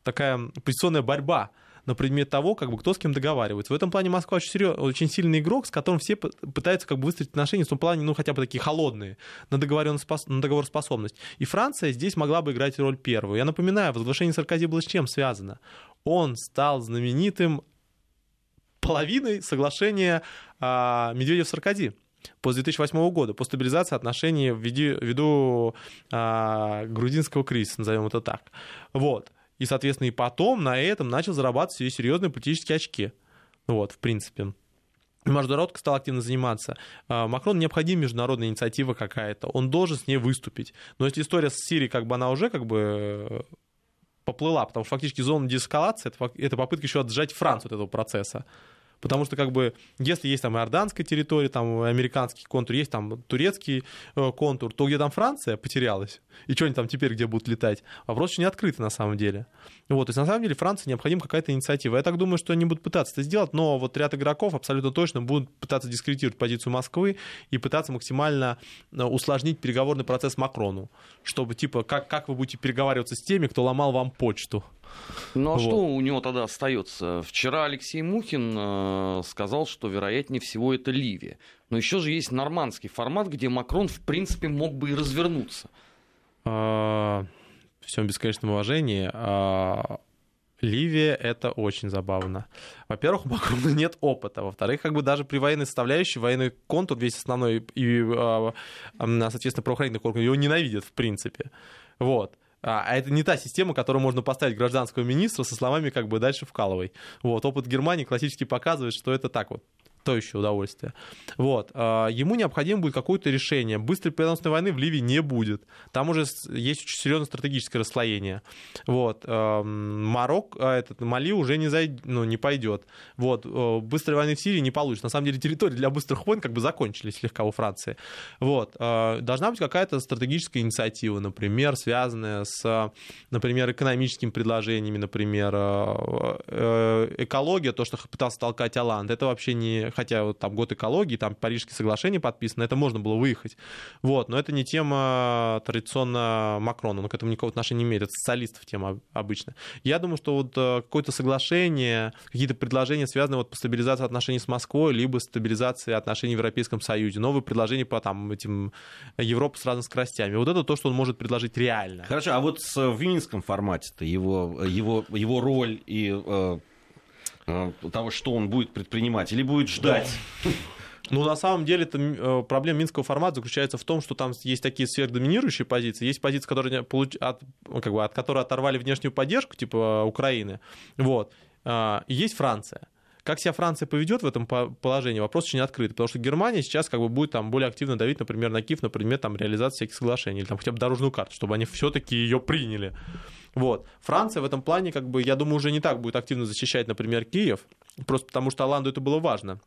Speaker 3: такая позиционная борьба на предмет того, как бы кто с кем договаривается. В этом плане Москва очень, серьез, очень сильный игрок, с которым все пытаются как бы выстроить отношения в том плане, ну, хотя бы такие холодные, на, на договороспособность. И Франция здесь могла бы играть роль первую. Я напоминаю, возглашение Саркози было с чем связано? Он стал знаменитым половиной соглашения а, Медведев-Саркози после 2008 года, по стабилизации отношений ввиду, ввиду а, грузинского кризиса, назовем это так. Вот. И, соответственно, и потом на этом начал зарабатывать себе серьезные политические очки. Вот, в принципе. Международка стал активно заниматься. А, Макрон необходима международная инициатива какая-то. Он должен с ней выступить. Но если история с Сирией, как бы она уже как бы поплыла, потому что фактически зона деэскалации это попытка еще отжать Францию от этого процесса. Потому что, как бы, если есть там иорданская территория, там американский контур, есть там турецкий э, контур, то где там Франция потерялась? И что они там теперь где будут летать? Вопрос не открытый на самом деле. Вот, то есть, на самом деле, Франции необходима какая-то инициатива. Я так думаю, что они будут пытаться это сделать, но вот ряд игроков абсолютно точно будут пытаться дискредитировать позицию Москвы и пытаться максимально э, усложнить переговорный процесс Макрону, чтобы, типа, как, как вы будете переговариваться с теми, кто ломал вам почту?
Speaker 2: Ну а
Speaker 3: Вот.
Speaker 2: что у него тогда остается? Вчера Алексей Мухин э, сказал, что вероятнее всего это Ливия. Но еще же есть нормандский формат, где Макрон в принципе мог бы и развернуться.
Speaker 3: А, всем бесконечном уважении, а, Ливия — это очень забавно. Во-первых, у Макрона нет опыта. Во-вторых, как бы даже при военной составляющей, военный контур весь основной и, а, а, соответственно, правоохранительный корпус его ненавидят в принципе. Вот. А а это не та система, которую можно поставить гражданского министра со словами как бы дальше вкалывай. Вот. Опыт Германии классически показывает, что это так вот то еще удовольствие. Вот. а, Ему необходимо будет какое-то решение. Быстрой победоносной войны в Ливии не будет. Там уже есть очень серьезное стратегическое расслоение. Вот. Марок, а, этот, Мали уже не, зайд... ну, не пойдет. Вот. э, Быстрой войны в Сирии не получится. На самом деле территории для быстрых войн как бы закончились слегка у Франции. Вот. а, Должна быть какая-то стратегическая инициатива, например, связанная с, например, экономическими предложениями, например, э, экология, то, что пытался толкать Аланд, это вообще не, хотя вот там год экологии, там Парижские соглашения подписаны, это можно было выехать. Вот, но это не тема традиционно Макрона, он к этому никакого отношения не имеет, это социалистов тема обычно. Я думаю, что вот э, какое-то соглашение, какие-то предложения, связанные вот по стабилизации отношений с Москвой, либо стабилизации отношений в Европейском Союзе, новые предложения по там этим Европы с разными скоростями. Вот это то, что он может предложить реально.
Speaker 1: Хорошо, а вот с, в минском формате-то его, его, его роль и э, э, того, что он будет предпринимать, или будет ждать?
Speaker 3: Ну, на самом деле, это, э, проблема минского формата заключается в том, что там есть такие сверхдоминирующие позиции, есть позиции, которые получ- от, ну, как бы, от которой оторвали внешнюю поддержку, типа Украины, вот, А, есть Франция. Как себя Франция поведет в этом по- положении, вопрос очень открыт, потому что Германия сейчас как бы будет там более активно давить, например, на Киев, например, там реализации всяких соглашений, или там хотя бы дорожную карту, чтобы они все-таки ее приняли. Вот. Франция в этом плане, как бы, я думаю, уже не так будет активно защищать, например, Киев, просто потому что Оланду это было важно.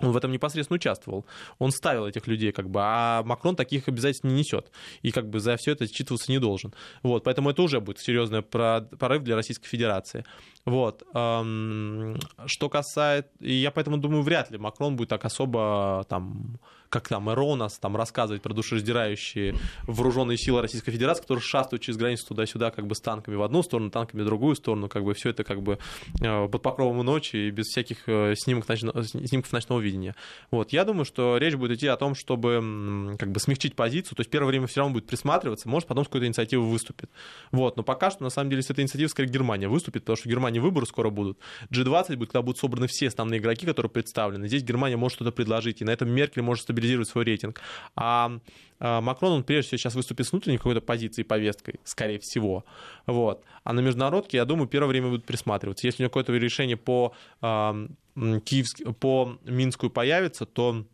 Speaker 3: Он в этом непосредственно участвовал. Он ставил этих людей, как бы, а Макрон таких обязательств не несет. И как бы за все это отчитываться не должен. Вот, поэтому это уже будет серьезный про- прорыв для Российской Федерации. Вот. Что касается... Я поэтому думаю, вряд ли Макрон будет так особо там как там Эронас там рассказывать про душераздирающие вооруженные силы Российской Федерации, которые шастают через границу туда-сюда как бы с танками в одну сторону, танками в другую сторону, как бы все это как бы э, под покровом ночи и без всяких э, снимок ночно- снимков ночного видения. Вот, я думаю, что речь будет идти о том, чтобы как бы смягчить позицию, то есть первое время все равно будет присматриваться, может потом с какой-то инициативой выступит. Вот, но пока что на самом деле с этой инициативой скорее Германия выступит, потому что в Германии выборы скоро будут. G20 будет, когда будут собраны все основные игроки, которые представлены. Здесь Германия может что-то предложить, и на этом Меркель может стабилизировать свой рейтинг. А а, Макрон, он прежде всего сейчас выступит с внутренней какой-то позицией, повесткой, скорее всего. Вот. А на международке, я думаю, первое время будут присматриваться. Если у него какое-то решение по, м, Киевск... по Минску появится, то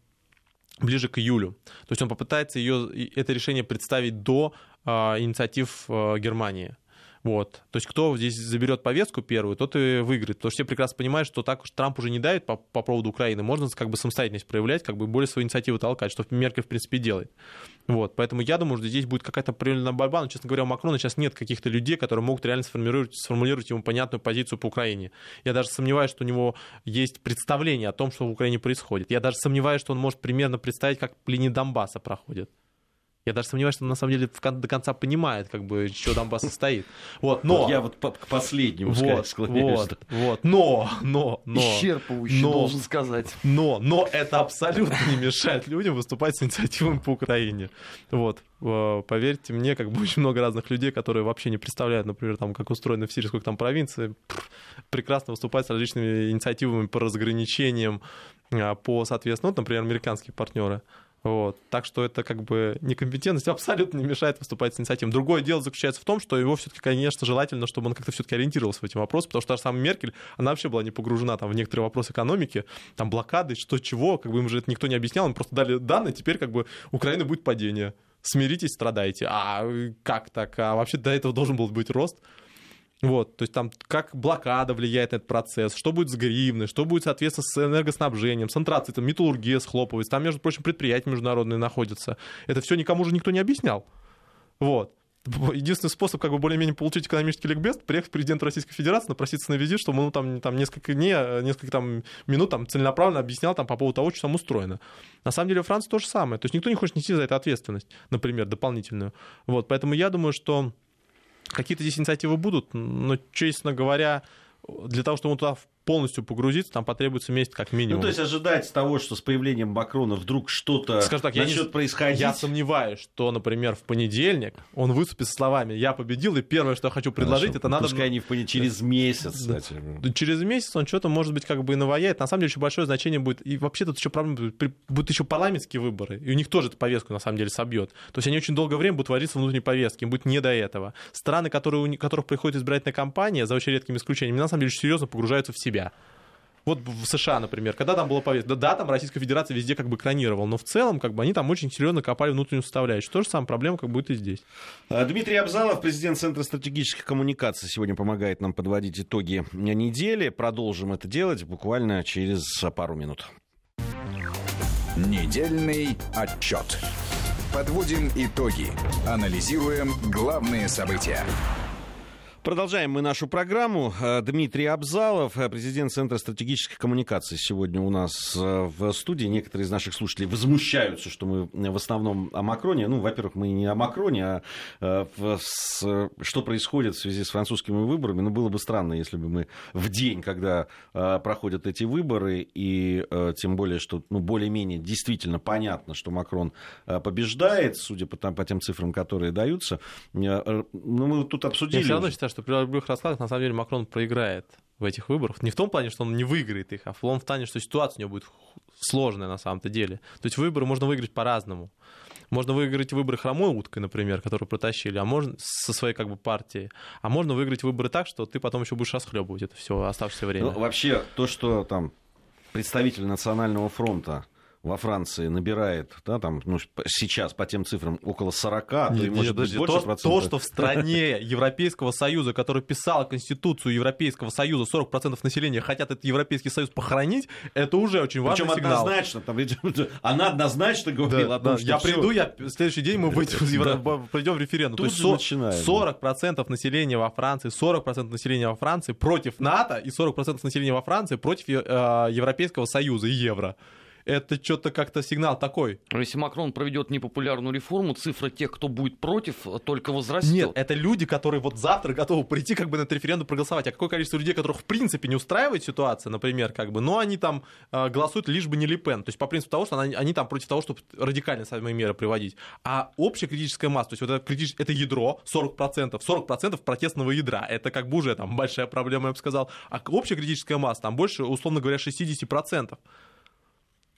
Speaker 3: ближе к июлю. То есть он попытается ее, это решение представить до а, инициатив а, Германии. Вот. То есть кто здесь заберет повестку первую, тот и выиграет. Потому что все прекрасно понимают, что так уж Трамп уже не давит по, по поводу Украины. Можно как бы самостоятельность проявлять, как бы более свою инициативу толкать, что Меркель, в принципе, делает. Вот. Поэтому я думаю, что здесь будет какая-то определенная борьба. Но, честно говоря, у Макрона сейчас нет каких-то людей, которые могут реально сформулировать, сформулировать ему понятную позицию по Украине. Я даже сомневаюсь, что у него есть представление о том, что в Украине происходит. Я даже сомневаюсь, что он может примерно представить, как линии Донбасса проходят. Я даже сомневаюсь, что он на самом деле кон- до конца понимает, как бы, что Донбасс состоит. Вот, но...
Speaker 1: Я вот по- к последнему
Speaker 3: вот,
Speaker 1: склоняюсь.
Speaker 3: вот, вот, но, но, но,
Speaker 2: Исчерпывающе,
Speaker 3: но-
Speaker 2: должен сказать.
Speaker 3: но, но это абсолютно не мешает людям выступать с инициативами по Украине. Вот, Э, поверьте мне, как бы очень много разных людей, которые вообще не представляют, например, там, как устроено в Сирии, сколько там провинций, пф, прекрасно выступать с различными инициативами по разграничениям, а, по, соответственно, вот, например, американские партнеры. Вот. Так что это как бы некомпетентность абсолютно не мешает выступать с инициативой. Другое дело заключается в том, что его все-таки, конечно, желательно, чтобы он как-то все-таки ориентировался в эти вопросы, потому что та же самая Меркель, она вообще была не погружена там, в некоторые вопросы экономики, там блокады, что чего, как бы им же это никто не объяснял, им просто дали данные, теперь как бы Украина будет падение. Смиритесь, страдайте. А как так? А вообще до этого должен был быть рост. Вот, то есть там как блокада влияет на этот процесс, что будет с гривной, что будет, соответственно, с энергоснабжением, с антрацитом, металлургия схлопывается, там, между прочим, предприятия международные находятся. Это все никому же никто не объяснял. Вот. Единственный способ как бы более-менее получить экономический ликбез, приехать к президенту Российской Федерации, напроситься на визит, чтобы он там, там несколько дней, несколько там, минут там, целенаправленно объяснял там, по поводу того, что там устроено. На самом деле в Франции то же самое. То есть никто не хочет нести за это ответственность, например, дополнительную. Вот, поэтому я думаю, что Какие-то здесь инициативы будут, но, честно говоря, для того, чтобы туда полностью погрузиться, там потребуется месяц как минимум.
Speaker 1: Ну, то есть ожидать того, что с появлением Макрона вдруг что-то Скажем так, начнет я не... происходить.
Speaker 3: Я сомневаюсь, что, например, в понедельник он выступит со словами «я победил», и первое, что я хочу предложить, Хорошо. это надо...
Speaker 1: Пускай не в понедельник, через месяц, кстати.
Speaker 3: Через месяц он что-то, может быть, как бы и наваяет. На самом деле, очень большое значение будет... И вообще тут еще проблема будут еще парламентские выборы, и у них тоже эту повестку, на самом деле, собьет. То есть они очень долгое время будут вариться внутренней повестки, им будет не до этого. Страны, которые, у которых приходит избирательная кампания, за очень редкими исключениями, на самом деле, очень серьезно погружаются в себя. Вот в США, например, когда там было повестка, да, да, там Российская Федерация везде как бы кронировала, но в целом как бы они там очень серьезно копали внутреннюю составляющую. То же самое проблема как будет и здесь.
Speaker 1: А, Дмитрий Абзалов, президент Центра стратегических коммуникаций, сегодня помогает нам подводить итоги недели. Продолжим это делать буквально через пару минут.
Speaker 4: Недельный отчет. Подводим итоги. Анализируем главные события.
Speaker 1: Продолжаем мы нашу программу. Э, Дмитрий Абзалов, э, президент Центра стратегических коммуникаций, сегодня у нас э, в студии. Некоторые из наших слушателей возмущаются, что мы в основном о Макроне. Ну, во-первых, мы не о Макроне, а что происходит в связи с французскими выборами. Ну, было бы странно, если бы мы в день, когда проходят эти выборы, и тем более, что ну, более-менее действительно понятно, что Макрон побеждает, судя по, по тем цифрам, которые даются. Ну, мы тут обсудили
Speaker 3: что при любых раскладах на самом деле Макрон проиграет в этих выборах. Не в том плане, что он не выиграет их, а в том плане, что ситуация у него будет сложная на самом-то деле. То есть выборы можно выиграть по-разному. Можно выиграть выборы хромой уткой, например, которую протащили, а можно со своей как бы партией. А можно выиграть выборы так, что ты потом еще будешь расхлебывать это все оставшееся время.
Speaker 1: Ну, вообще, то, что там представитель Национального фронта во Франции набирает, да, там, ну, сейчас по тем цифрам около 40, а то и может быть больше
Speaker 3: то, процентов. То, что в стране Европейского Союза, который писал Конституцию Европейского Союза, 40% населения хотят этот Европейский Союз похоронить, это уже очень важный
Speaker 1: Причем
Speaker 3: сигнал.
Speaker 1: однозначно, там, она однозначно говорила да, о том,
Speaker 3: да, что Я приду, я, в следующий день мы выйдем, да. придем в референдум. Тут То есть 40% населения во Франции, 40% населения во Франции против НАТО и 40% населения во Франции против э, Европейского Союза и евро это что-то как-то сигнал такой.
Speaker 2: Если Макрон проведет непопулярную реформу, цифра тех, кто будет против, только возрастет.
Speaker 3: Нет, это люди, которые вот завтра готовы прийти как бы на этот референдум проголосовать. А какое количество людей, которых в принципе не устраивает ситуация, например, как бы, но они там э, голосуют лишь бы не Липен. То есть по принципу того, что они, они там против того, чтобы радикальные самые меры приводить. А общая критическая масса, то есть вот это, критич... это ядро 40%, 40% протестного ядра. Это как бы уже там большая проблема, я бы сказал. А общая критическая масса там больше, условно говоря, 60%.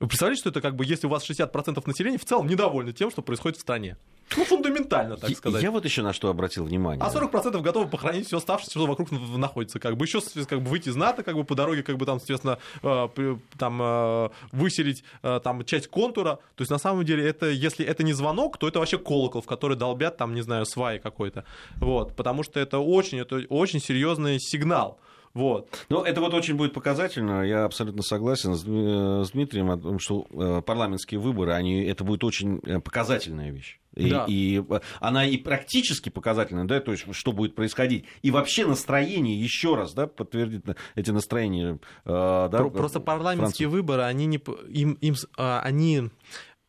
Speaker 3: Вы представляете, что это как бы, если у вас 60% населения в целом недовольны тем, что происходит в стране? Ну, фундаментально, так сказать.
Speaker 1: Я вот еще на что обратил внимание.
Speaker 3: А 40% готовы похоронить все оставшееся, что вокруг находится. Как бы еще как бы выйти из НАТО, как бы по дороге, как бы там, соответственно, э, там э, выселить э, там часть контура. То есть, на самом деле, это, если это не звонок, то это вообще колокол, в который долбят там, не знаю, сваи какой-то. Вот. Потому что это очень, это очень серьезный сигнал. Вот.
Speaker 1: Ну, это вот очень будет показательно. Я абсолютно согласен с, с Дмитрием о том, что э, парламентские выборы, они, это будет очень э, показательная вещь. И, да. и она и практически показательная, да, то есть что будет происходить. И вообще настроение, еще раз, да, подтвердит эти настроения. Э, да,
Speaker 3: Просто парламентские Франции. выборы, они не, им, им, а, они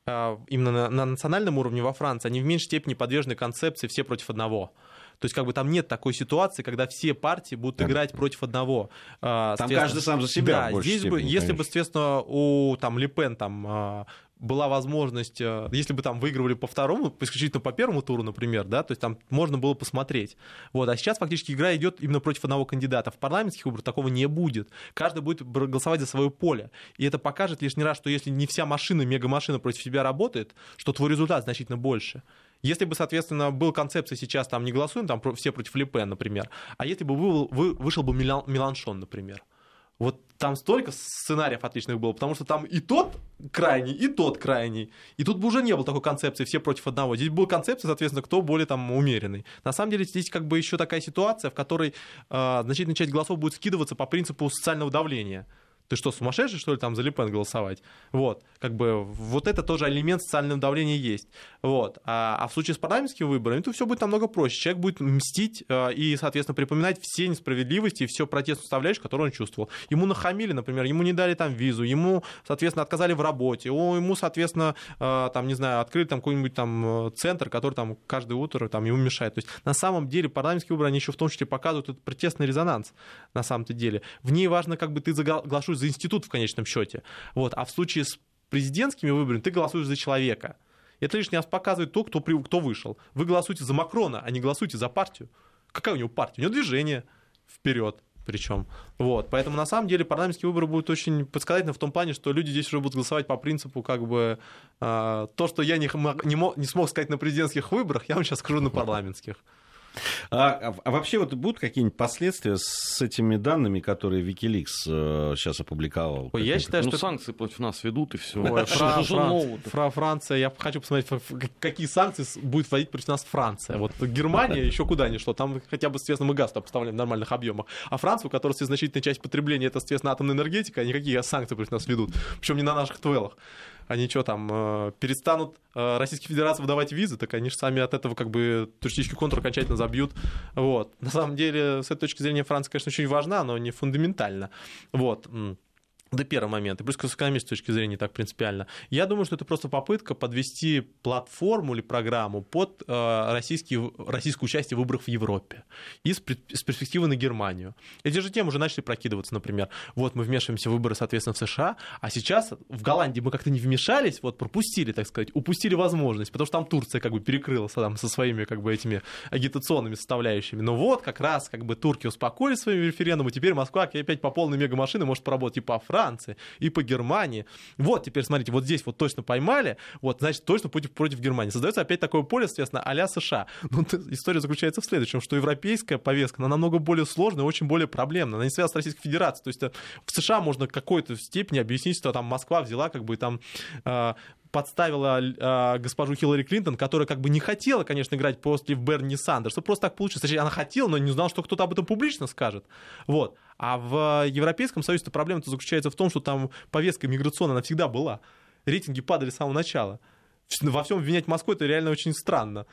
Speaker 3: а, именно на, на национальном уровне во Франции, они в меньшей степени подвержены концепции «все против одного». То есть как бы там нет такой ситуации, когда все партии будут да. играть против одного.
Speaker 1: А, там каждый сам за себя.
Speaker 3: Да, здесь бы, если бы, соответственно, у там Лепен там а, была возможность, а, если бы там выигрывали по второму, исключительно по первому туру, например, да, то есть там можно было посмотреть. Вот, а сейчас фактически игра идет именно против одного кандидата. В парламентских выборах такого не будет. Каждый будет голосовать за свое поле. И это покажет лишний раз, что если не вся машина, мега-машина против тебя работает, что твой результат значительно больше. Если бы, соответственно, был концепция сейчас, там, не голосуем, там, все против Лепен, например, а если бы вы, вы, вышел бы Меланшон, например, Вот там столько сценариев отличных было, потому что там и тот крайний, и тот крайний. И тут бы уже не было такой концепции все против одного. Здесь была концепция, соответственно, кто более там умеренный. На самом деле здесь как бы еще такая ситуация, в которой э, значительная часть голосов будет скидываться по принципу социального давления ты что, сумасшедший, что ли, там за Лепен голосовать? Вот, как бы, вот это тоже элемент социального давления есть. Вот. А, а в случае с парламентскими выборами, то все будет намного проще. Человек будет мстить э, и, соответственно, припоминать все несправедливости и все протестную составляющую, которую он чувствовал. Ему нахамили, например, ему не дали там визу, ему, соответственно, отказали в работе, ему, соответственно, э, там, не знаю, открыли там какой-нибудь там э, центр, который там каждое утро там ему мешает. То есть, на самом деле, парламентские выборы, они еще в том числе показывают этот протестный резонанс, на самом-то деле. В ней важно, как бы ты заглашаешь голосуешь за институт в конечном счете. Вот. А в случае с президентскими выборами ты голосуешь за человека. Это лишний раз показывает то, кто, кто вышел. Вы голосуете за Макрона, а не голосуете за партию. Какая у него партия? У него движение вперед причем. Вот. Поэтому на самом деле парламентские выборы будут очень подсказательны в том плане, что люди здесь уже будут голосовать по принципу как бы э, то, что я не, не, мог, не смог сказать на президентских выборах, я вам сейчас скажу на парламентских.
Speaker 1: А, а, а вообще вот будут какие-нибудь последствия с этими данными, которые Wikileaks э, сейчас опубликовал?
Speaker 2: Ой, я считаю, ну, что санкции против нас ведут и все. Фра-
Speaker 3: Франция, Фра- Франция, я хочу посмотреть, какие санкции будет вводить против нас Франция. Вот Германия еще куда ни шло, там хотя бы, соответственно, мы газ поставляем в нормальных объемах. А Францию, у которой значительная часть потребления, это, соответственно, атомная энергетика, никакие санкции против нас ведут. Причем не на наших твелах они что там, э, перестанут э, Российской Федерации выдавать визы, так они же сами от этого как бы туристический контур окончательно забьют. Вот. На самом деле, с этой точки зрения Франция, конечно, очень важна, но не фундаментально. Вот. До первого момента. Плюс с экономической точки зрения так принципиально. Я думаю, что это просто попытка подвести платформу или программу под э, российский, российское участие в выборах в Европе и с, перспективы на Германию. Эти же темы уже начали прокидываться, например. Вот мы вмешиваемся в выборы, соответственно, в США, а сейчас в Голландии мы как-то не вмешались, вот пропустили, так сказать, упустили возможность, потому что там Турция как бы перекрыла там, со своими как бы этими агитационными составляющими. Но вот как раз как бы турки успокоили своим референдумом, и теперь Москва опять по полной мегамашины может поработать и по Франции, и по Германии. Вот теперь, смотрите, вот здесь вот точно поймали, вот, значит, точно против, против Германии. Создается опять такое поле, соответственно, а США. Но история заключается в следующем, что европейская повестка, она намного более сложная, очень более проблемная. Она не связана с Российской Федерацией. То есть э, в США можно какой-то степени объяснить, что там Москва взяла как бы там э, подставила э, госпожу Хиллари Клинтон, которая как бы не хотела, конечно, играть после Берни Сандерса. Просто так получилось. Она хотела, но не знала, что кто-то об этом публично скажет. Вот. А в Европейском Союзе проблема заключается в том, что там повестка миграционная, она всегда была. Рейтинги падали с самого начала. Во всем обвинять Москву это реально очень странно.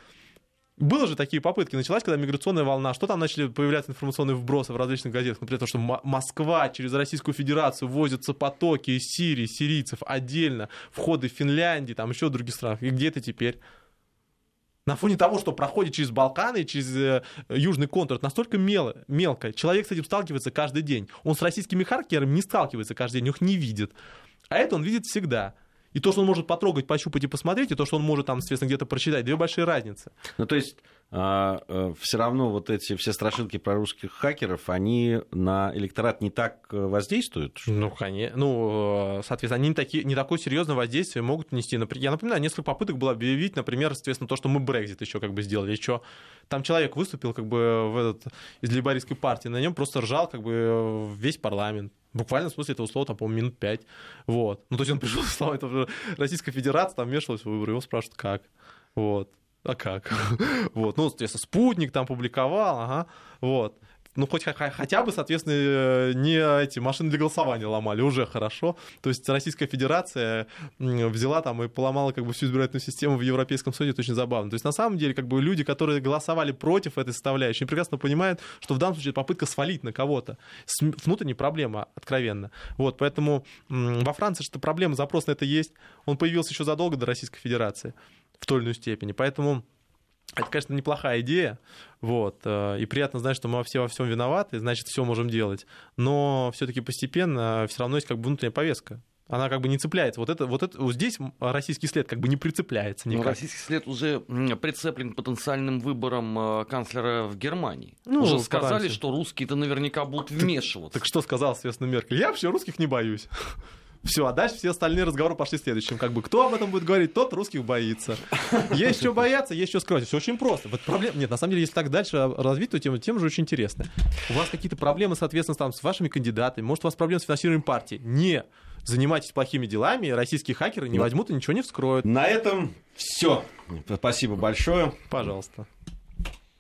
Speaker 3: Было же такие попытки. Началась, когда миграционная волна, что там начали появляться информационные вбросы в различных газетах, например, то, что Москва через Российскую Федерацию возятся потоки из Сирии, сирийцев отдельно, входы в Финляндии, там еще других странах. И где это теперь? На фоне того, что проходит через Балканы, через э, южный контур, это настолько мел, мелко. Человек с этим сталкивается каждый день. Он с российскими хакерами не сталкивается каждый день, их не видит. А это он видит всегда. И то, что он может потрогать, пощупать и посмотреть, и то, что он может там, соответственно, где-то прочитать, две большие разницы.
Speaker 1: Ну, то есть а, а, все равно вот эти все страшилки про русских хакеров, они на электорат не так э, воздействуют?
Speaker 3: Ну, конечно. Ну, э, соответственно, они не, такие, не такое серьезное воздействие могут нести. Я напоминаю, несколько попыток было объявить, например, соответственно, то, что мы Брекзит еще как бы сделали. Что там человек выступил как бы в этот, из либористской партии, на нем просто ржал как бы весь парламент. Буквально в смысле этого слова, там, по-моему, минут пять. Вот. Ну, то есть он пришел, слова, это Российская Федерация, там вмешивалась в выборы, его спрашивают, как. Вот. А как? вот. Ну, соответственно, спутник там публиковал, ага. Вот ну, хоть хотя бы, соответственно, э, не эти машины для голосования ломали, уже хорошо. То есть Российская Федерация взяла там и поломала как бы всю избирательную систему в Европейском Союзе, это очень забавно. То есть на самом деле как бы люди, которые голосовали против этой составляющей, прекрасно понимают, что в данном случае попытка свалить на кого-то. Внутренняя проблема, откровенно. Вот, поэтому во Франции что проблема, запрос на это есть. Он появился еще задолго до Российской Федерации в той или иной степени. Поэтому это, конечно, неплохая идея, вот, э, и приятно знать, что мы все во всем виноваты, значит, все можем делать, но все-таки постепенно все равно есть как бы внутренняя повестка, она как бы не цепляется. Вот это, вот это, вот здесь российский след как бы не прицепляется никак.
Speaker 2: Но российский след уже прицеплен потенциальным выбором э, канцлера в Германии.
Speaker 3: Ну,
Speaker 2: уже сказали, что русские-то наверняка будут вмешиваться.
Speaker 3: Так, так что сказал, соответственно, Меркель? Я вообще русских не боюсь. Все, а дальше все остальные разговоры пошли следующим. Как бы кто об этом будет говорить, тот русских боится. Есть что бояться, есть что скрывать. Все очень просто. Вот проблем... Нет, на самом деле, если так дальше развить, то тема, тема же очень интересная. У вас какие-то проблемы, соответственно, там, с вашими кандидатами, может, у вас проблемы с финансированием партии. Не занимайтесь плохими делами, российские хакеры не возьмут и ничего не вскроют.
Speaker 1: На этом все. Спасибо большое.
Speaker 3: Пожалуйста.